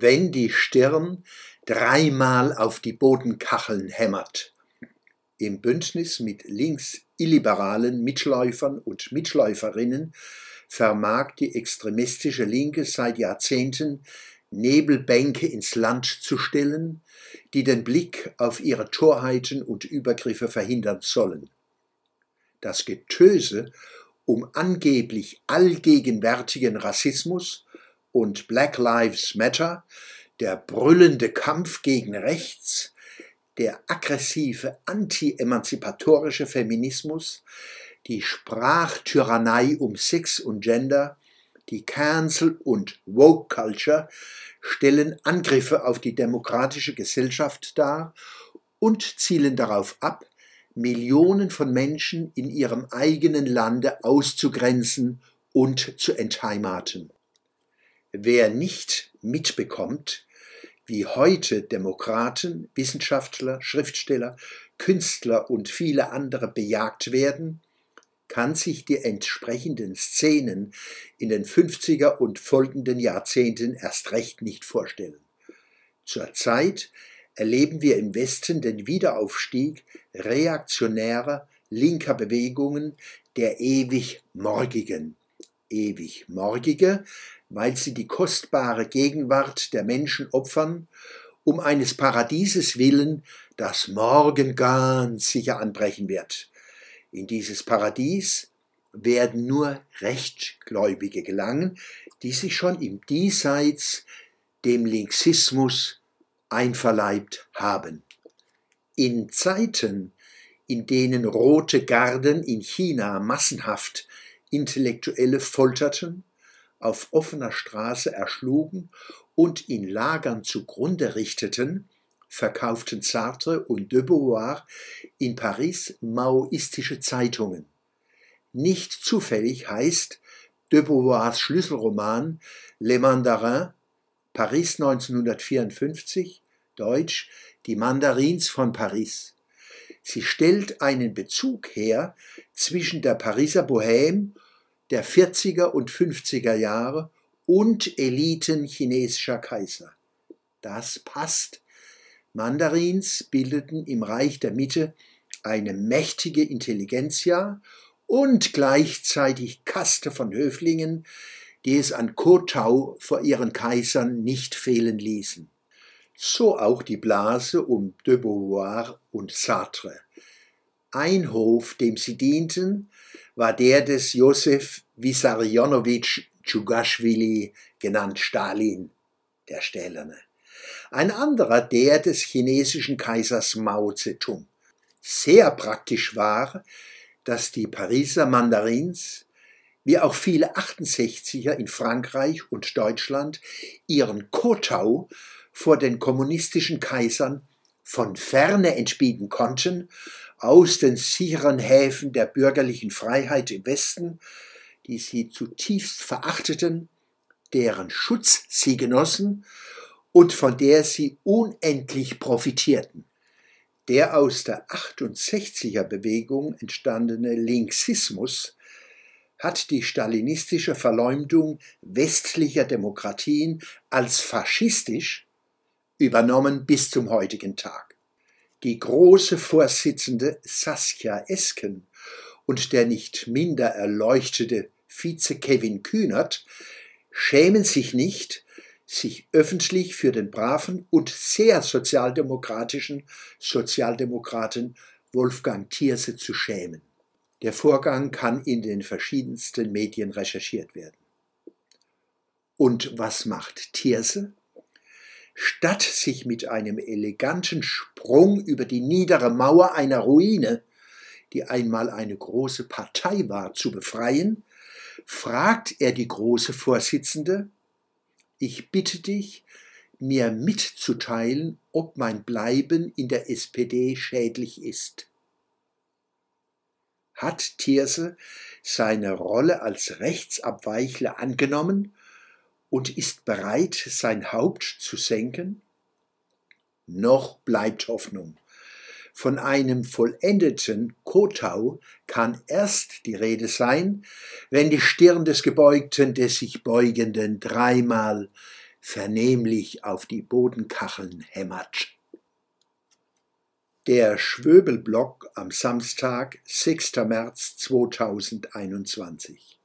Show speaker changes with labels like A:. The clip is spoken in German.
A: wenn die Stirn dreimal auf die Bodenkacheln hämmert. Im Bündnis mit links-illiberalen Mitläufern und Mitläuferinnen vermag die extremistische Linke seit Jahrzehnten Nebelbänke ins Land zu stellen, die den Blick auf ihre Torheiten und Übergriffe verhindern sollen. Das Getöse um angeblich allgegenwärtigen Rassismus und Black Lives Matter, der brüllende Kampf gegen rechts, der aggressive anti-emanzipatorische Feminismus, die Sprachtyrannei um Sex und Gender, die Cancel- und Woke-Culture stellen Angriffe auf die demokratische Gesellschaft dar und zielen darauf ab, Millionen von Menschen in ihrem eigenen Lande auszugrenzen und zu entheimaten. Wer nicht mitbekommt, wie heute Demokraten, Wissenschaftler, Schriftsteller, Künstler und viele andere bejagt werden, kann sich die entsprechenden Szenen in den 50er und folgenden Jahrzehnten erst recht nicht vorstellen. Zurzeit erleben wir im Westen den Wiederaufstieg reaktionärer linker Bewegungen der ewig Morgigen. Ewig Morgige, weil sie die kostbare Gegenwart der Menschen opfern, um eines Paradieses willen, das morgen ganz sicher anbrechen wird. In dieses Paradies werden nur Rechtgläubige gelangen, die sich schon im Diesseits dem Linksismus einverleibt haben. In Zeiten, in denen rote Garden in China massenhaft Intellektuelle folterten, auf offener Straße erschlugen und in Lagern zugrunde richteten, verkauften Sartre und de Beauvoir in Paris maoistische Zeitungen. Nicht zufällig heißt de Beauvoirs Schlüsselroman Le Mandarin Paris 1954, Deutsch Die Mandarins von Paris. Sie stellt einen Bezug her zwischen der Pariser Bohème der 40er und 50er Jahre und Eliten chinesischer Kaiser. Das passt. Mandarins bildeten im Reich der Mitte eine mächtige Intelligenzia und gleichzeitig Kaste von Höflingen, die es an Kotau vor ihren Kaisern nicht fehlen ließen. So auch die Blase um de Beauvoir und Sartre. Ein Hof, dem sie dienten, war der des Josef Wissarionowitsch Tschugaschwili, genannt Stalin, der Stählerne. Ein anderer der des chinesischen Kaisers Mao Zedong. Sehr praktisch war, dass die Pariser Mandarins wie auch viele 68er in Frankreich und Deutschland ihren Kotau vor den kommunistischen Kaisern von ferne entbieten konnten, aus den sicheren Häfen der bürgerlichen Freiheit im Westen, die sie zutiefst verachteten, deren Schutz sie genossen und von der sie unendlich profitierten. Der aus der 68er Bewegung entstandene Linksismus hat die stalinistische Verleumdung westlicher Demokratien als faschistisch übernommen bis zum heutigen Tag. Die große Vorsitzende Saskia Esken und der nicht minder erleuchtete Vize Kevin Kühnert schämen sich nicht, sich öffentlich für den braven und sehr sozialdemokratischen Sozialdemokraten Wolfgang Thierse zu schämen. Der Vorgang kann in den verschiedensten Medien recherchiert werden. Und was macht Thierse? Statt sich mit einem eleganten Sprung über die niedere Mauer einer Ruine, die einmal eine große Partei war, zu befreien, fragt er die große Vorsitzende, ich bitte dich, mir mitzuteilen, ob mein Bleiben in der SPD schädlich ist. Hat Thierse seine Rolle als Rechtsabweichler angenommen und ist bereit, sein Haupt zu senken? Noch bleibt Hoffnung. Von einem vollendeten Kotau kann erst die Rede sein, wenn die Stirn des Gebeugten des sich Beugenden dreimal vernehmlich auf die Bodenkacheln hämmert. Der Schwöbelblock am Samstag, 6. März 2021.